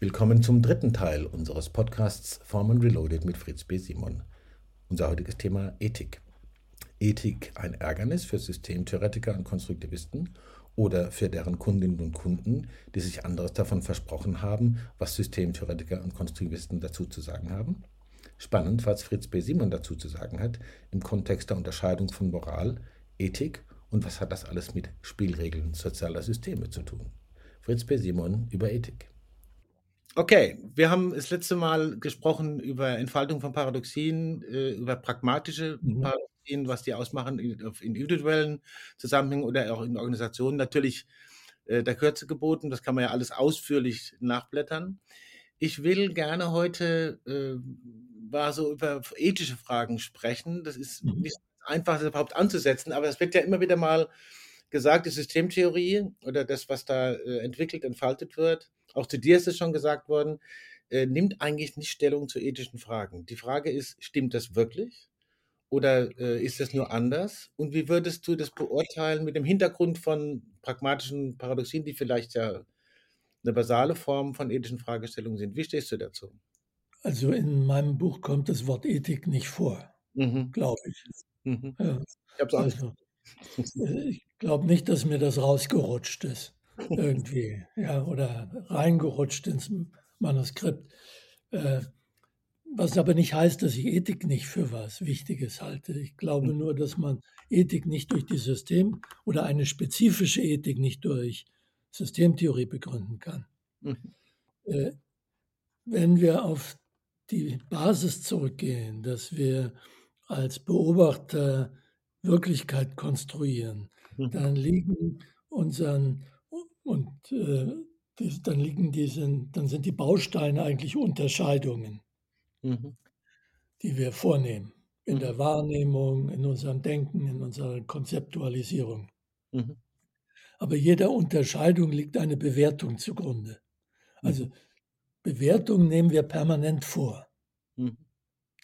Willkommen zum dritten Teil unseres Podcasts Formen Reloaded mit Fritz B. Simon. Unser heutiges Thema Ethik. Ethik ein Ärgernis für Systemtheoretiker und Konstruktivisten oder für deren Kundinnen und Kunden, die sich anderes davon versprochen haben, was Systemtheoretiker und Konstruktivisten dazu zu sagen haben? Spannend, was Fritz B. Simon dazu zu sagen hat im Kontext der Unterscheidung von Moral, Ethik und was hat das alles mit Spielregeln sozialer Systeme zu tun. Fritz B. Simon über Ethik. Okay, wir haben das letzte Mal gesprochen über Entfaltung von Paradoxien, äh, über pragmatische mhm. Paradoxien, was die ausmachen in, individuellen Zusammenhängen oder auch in Organisationen. Natürlich äh, der Kürze geboten, das kann man ja alles ausführlich nachblättern. Ich will gerne heute äh, war so über ethische Fragen sprechen. Das ist mhm. nicht einfach, das überhaupt anzusetzen, aber es wird ja immer wieder mal gesagt, die Systemtheorie oder das, was da äh, entwickelt, entfaltet wird, auch zu dir ist es schon gesagt worden, äh, nimmt eigentlich nicht Stellung zu ethischen Fragen. Die Frage ist, stimmt das wirklich? Oder äh, ist das nur anders? Und wie würdest du das beurteilen mit dem Hintergrund von pragmatischen Paradoxien, die vielleicht ja eine basale Form von ethischen Fragestellungen sind? Wie stehst du dazu? Also in meinem Buch kommt das Wort Ethik nicht vor, mhm. glaube ich. Mhm. Ja. Ich, also, äh, ich glaube nicht, dass mir das rausgerutscht ist irgendwie, ja, oder reingerutscht ins Manuskript. Äh, was aber nicht heißt, dass ich Ethik nicht für was Wichtiges halte. Ich glaube nur, dass man Ethik nicht durch die System oder eine spezifische Ethik nicht durch Systemtheorie begründen kann. Mhm. Äh, wenn wir auf die Basis zurückgehen, dass wir als Beobachter Wirklichkeit konstruieren. Dann liegen unseren und äh, das, dann liegen diese, dann sind die Bausteine eigentlich Unterscheidungen, mhm. die wir vornehmen in mhm. der Wahrnehmung, in unserem Denken, in unserer Konzeptualisierung. Mhm. Aber jeder Unterscheidung liegt eine Bewertung zugrunde. Also mhm. Bewertung nehmen wir permanent vor. Mhm.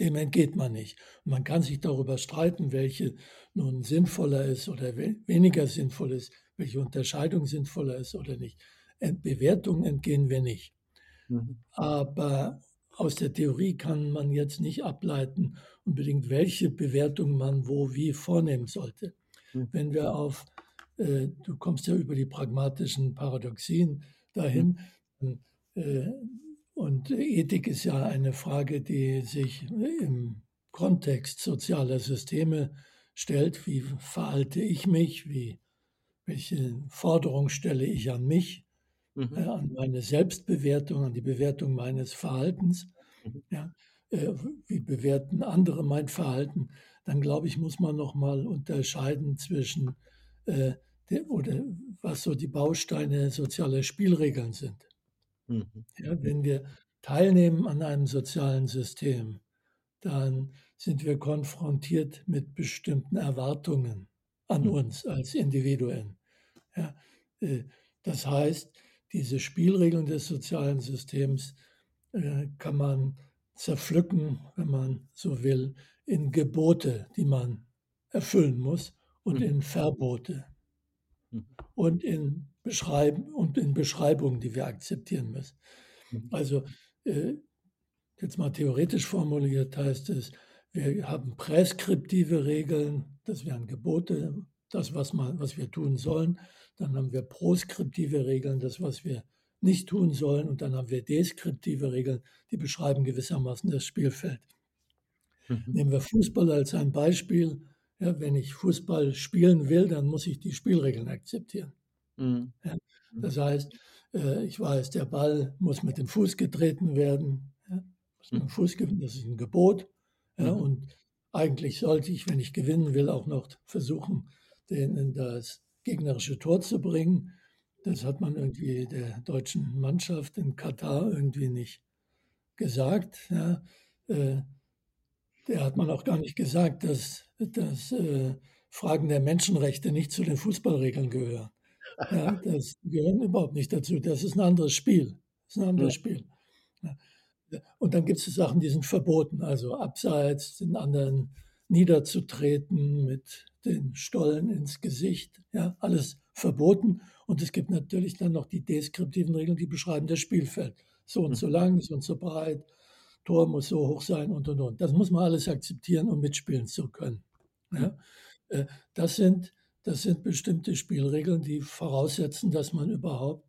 Dem entgeht man nicht. Man kann sich darüber streiten, welche nun sinnvoller ist oder weniger sinnvoll ist, welche Unterscheidung sinnvoller ist oder nicht. Bewertungen entgehen wir nicht. Mhm. Aber aus der Theorie kann man jetzt nicht ableiten, unbedingt welche Bewertung man wo wie vornehmen sollte. Mhm. Wenn wir auf, äh, du kommst ja über die pragmatischen Paradoxien dahin, mhm. äh, und Ethik ist ja eine Frage, die sich im Kontext sozialer Systeme stellt. Wie verhalte ich mich? Wie, welche Forderung stelle ich an mich? Mhm. Äh, an meine Selbstbewertung, an die Bewertung meines Verhaltens. Mhm. Ja, äh, wie bewerten andere mein Verhalten? Dann glaube ich, muss man noch mal unterscheiden zwischen äh, der, oder was so die Bausteine sozialer Spielregeln sind. Mhm. Ja, wenn wir teilnehmen an einem sozialen System, dann sind wir konfrontiert mit bestimmten Erwartungen an mhm. uns als Individuen. Ja, äh, das heißt, diese Spielregeln des sozialen Systems äh, kann man zerpflücken, wenn man so will, in Gebote, die man erfüllen muss und mhm. in Verbote. und in beschreiben und in Beschreibungen, die wir akzeptieren müssen. Mhm. Also äh, jetzt mal theoretisch formuliert heißt es, wir haben präskriptive Regeln, das wären Gebote, das, was, man, was wir tun sollen. Dann haben wir proskriptive Regeln, das, was wir nicht tun sollen. Und dann haben wir deskriptive Regeln, die beschreiben gewissermaßen das Spielfeld. Mhm. Nehmen wir Fußball als ein Beispiel. Ja, wenn ich Fußball spielen will, dann muss ich die Spielregeln akzeptieren. Mhm. Ja, das heißt, äh, ich weiß, der Ball muss mit dem Fuß getreten werden. Ja, muss mit dem Fuß das ist ein Gebot. Ja, mhm. Und eigentlich sollte ich, wenn ich gewinnen will, auch noch versuchen, den in das gegnerische Tor zu bringen. Das hat man irgendwie der deutschen Mannschaft in Katar irgendwie nicht gesagt. Ja. Äh, der hat man auch gar nicht gesagt, dass, dass äh, Fragen der Menschenrechte nicht zu den Fußballregeln gehören. Ja, das gehört überhaupt nicht dazu. Das ist ein anderes Spiel. Das ist ein anderes ja. Spiel. Und dann gibt es Sachen, die sind verboten, also abseits den anderen niederzutreten mit den Stollen ins Gesicht. Ja, alles verboten. Und es gibt natürlich dann noch die deskriptiven Regeln, die beschreiben das Spielfeld. So und so lang, so und so breit, Tor muss so hoch sein und und und. Das muss man alles akzeptieren, um mitspielen zu können. Ja? Äh, das, sind, das sind bestimmte Spielregeln, die voraussetzen, dass man überhaupt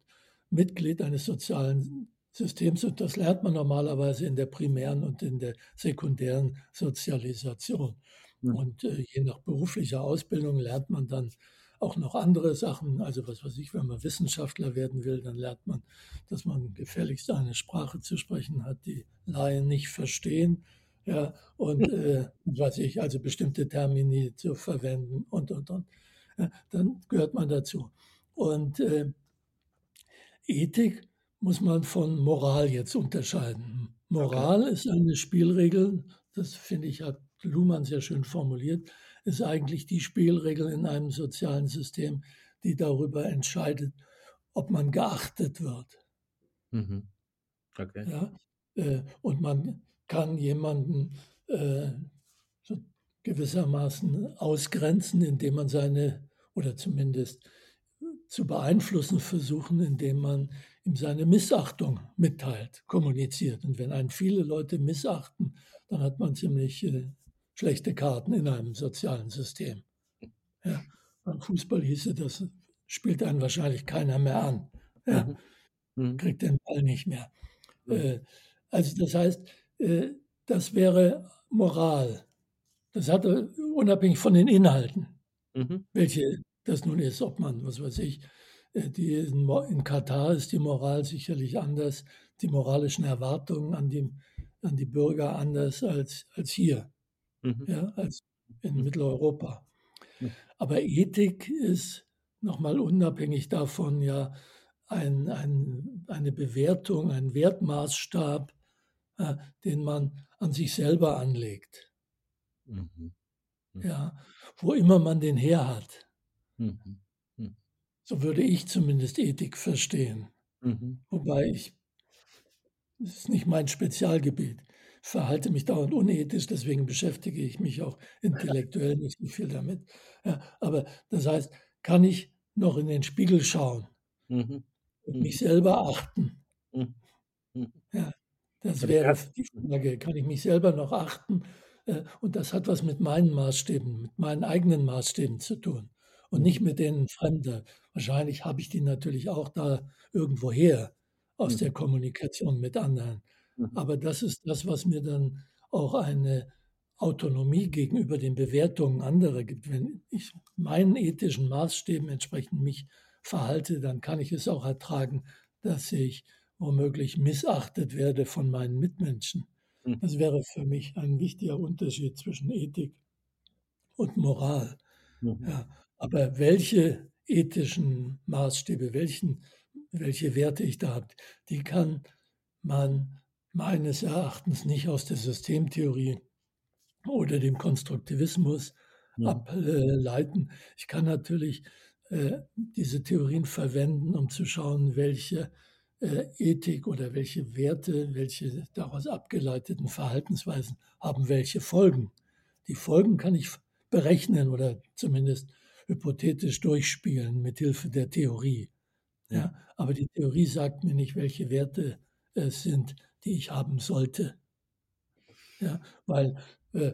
Mitglied eines sozialen Systems und das lernt man normalerweise in der primären und in der sekundären Sozialisation. Mhm. Und äh, je nach beruflicher Ausbildung lernt man dann auch noch andere Sachen. Also was weiß ich, wenn man Wissenschaftler werden will, dann lernt man, dass man gefälligst eine Sprache zu sprechen hat, die Laien nicht verstehen. Ja, und äh, was ich, also bestimmte Termini zu verwenden und, und, und. Ja, dann gehört man dazu. Und äh, Ethik muss man von Moral jetzt unterscheiden. Moral okay. ist eine Spielregel, das finde ich, hat Luhmann sehr schön formuliert, ist eigentlich die Spielregel in einem sozialen System, die darüber entscheidet, ob man geachtet wird. Mhm. Okay. Ja, äh, und man kann jemanden äh, so gewissermaßen ausgrenzen, indem man seine, oder zumindest zu beeinflussen versuchen, indem man ihm seine Missachtung mitteilt, kommuniziert. Und wenn einen viele Leute missachten, dann hat man ziemlich äh, schlechte Karten in einem sozialen System. Ja, beim Fußball hieße das, spielt einen wahrscheinlich keiner mehr an. Ja, mhm. mhm. kriegt den Ball nicht mehr. Mhm. Äh, also das heißt, äh, das wäre Moral. Das hat unabhängig von den Inhalten, mhm. welche das nun ist, ob man, was weiß ich, äh, die in, in Katar ist die Moral sicherlich anders, die moralischen Erwartungen an die, an die Bürger anders als, als hier mhm. ja, als in mhm. Mitteleuropa. Mhm. Aber Ethik ist nochmal unabhängig davon ja ein, ein, eine Bewertung, ein Wertmaßstab, äh, den man an sich selber anlegt. Mhm. mhm. Ja, wo immer man den her hat. Mhm. mhm. So würde ich zumindest Ethik verstehen. Wobei ich, das ist nicht mein Spezialgebiet verhalte mich dauernd unethisch, deswegen beschäftige ich mich auch intellektuell nicht so viel damit. Ja, aber das heißt, kann ich noch in den Spiegel schauen mhm. und mich mhm. selber achten? Mhm. mhm. Ja, das wäre die Frage, kann ich mich selber noch achten? Äh, und das hat was mit meinen Maßstäben, mit meinen eigenen Maßstäben zu tun und nicht mhm. mit denen Fremder. Wahrscheinlich habe ich die natürlich auch da irgendwo her aus der Kommunikation mit anderen. Mhm. Aber das ist das, was mir dann auch eine Autonomie gegenüber den Bewertungen anderer gibt. Wenn ich meinen ethischen Maßstäben entsprechend mich verhalte, dann kann ich es auch ertragen, dass ich womöglich missachtet werde von meinen Mitmenschen. Mhm. Das wäre für mich ein wichtiger Unterschied zwischen Ethik und Moral. Mhm. Ja, aber welche ethischen Maßstäbe, welchen, welche Werte ich da habe, die kann man meines Erachtens nicht aus der Systemtheorie oder dem Konstruktivismus ja. ableiten. Ich kann natürlich äh, diese Theorien verwenden, um zu schauen, welche äh, Ethik oder welche Werte, welche daraus abgeleiteten Verhaltensweisen haben welche Folgen. Die Folgen kann ich berechnen oder zumindest hypothetisch durchspielen mit Hilfe der Theorie. Ja, aber die Theorie sagt mir nicht, welche Werte es sind, die ich haben sollte. Ja, weil äh,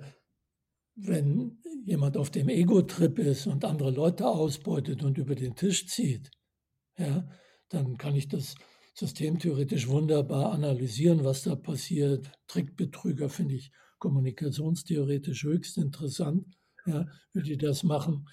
wenn jemand auf dem Ego-Trip ist und andere Leute ausbeutet und über den Tisch zieht, ja, dann kann ich das systemtheoretisch wunderbar analysieren, was da passiert. Trickbetrüger finde ich kommunikationstheoretisch höchst interessant, ja, wie die das machen.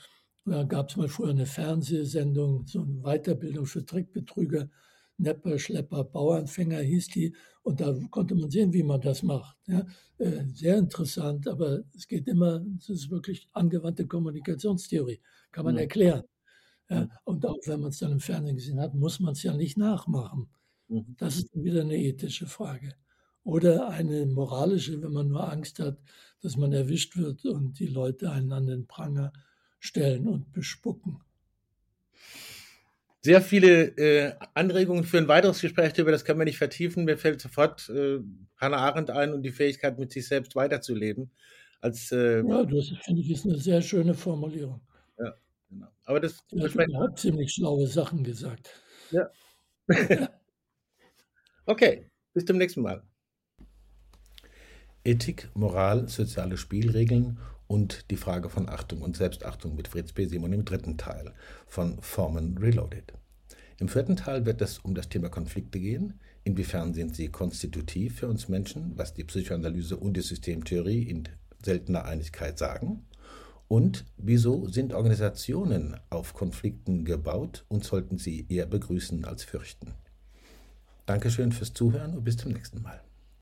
Da gab es mal früher eine Fernsehsendung, so eine Weiterbildung für Trickbetrüger. Nepper, Schlepper, Bauernfänger hieß die. Und da konnte man sehen, wie man das macht. Ja, äh, sehr interessant, aber es geht immer, es ist wirklich angewandte Kommunikationstheorie, kann man ja. erklären. Ja, und auch wenn man es dann im Fernsehen gesehen hat, muss man es ja nicht nachmachen. Mhm. Das ist wieder eine ethische Frage. Oder eine moralische, wenn man nur Angst hat, dass man erwischt wird und die Leute einen an den Pranger stellen und bespucken sehr viele äh, Anregungen für ein weiteres Gespräch darüber, das können wir nicht vertiefen. Mir fällt sofort äh, Hannah Arendt ein und die Fähigkeit, mit sich selbst weiterzuleben. Als, äh, ja, das finde ich ist eine sehr schöne Formulierung. Ja, genau. Aber das ja, hat ziemlich schlaue Sachen gesagt. Ja. okay. Bis zum nächsten Mal. Ethik, Moral, soziale Spielregeln und die Frage von Achtung und Selbstachtung mit Fritz B. Simon im dritten Teil von Formen Reloaded. Im vierten Teil wird es um das Thema Konflikte gehen. Inwiefern sind sie konstitutiv für uns Menschen, was die Psychoanalyse und die Systemtheorie in seltener Einigkeit sagen? Und wieso sind Organisationen auf Konflikten gebaut und sollten sie eher begrüßen als fürchten? Dankeschön fürs Zuhören und bis zum nächsten Mal.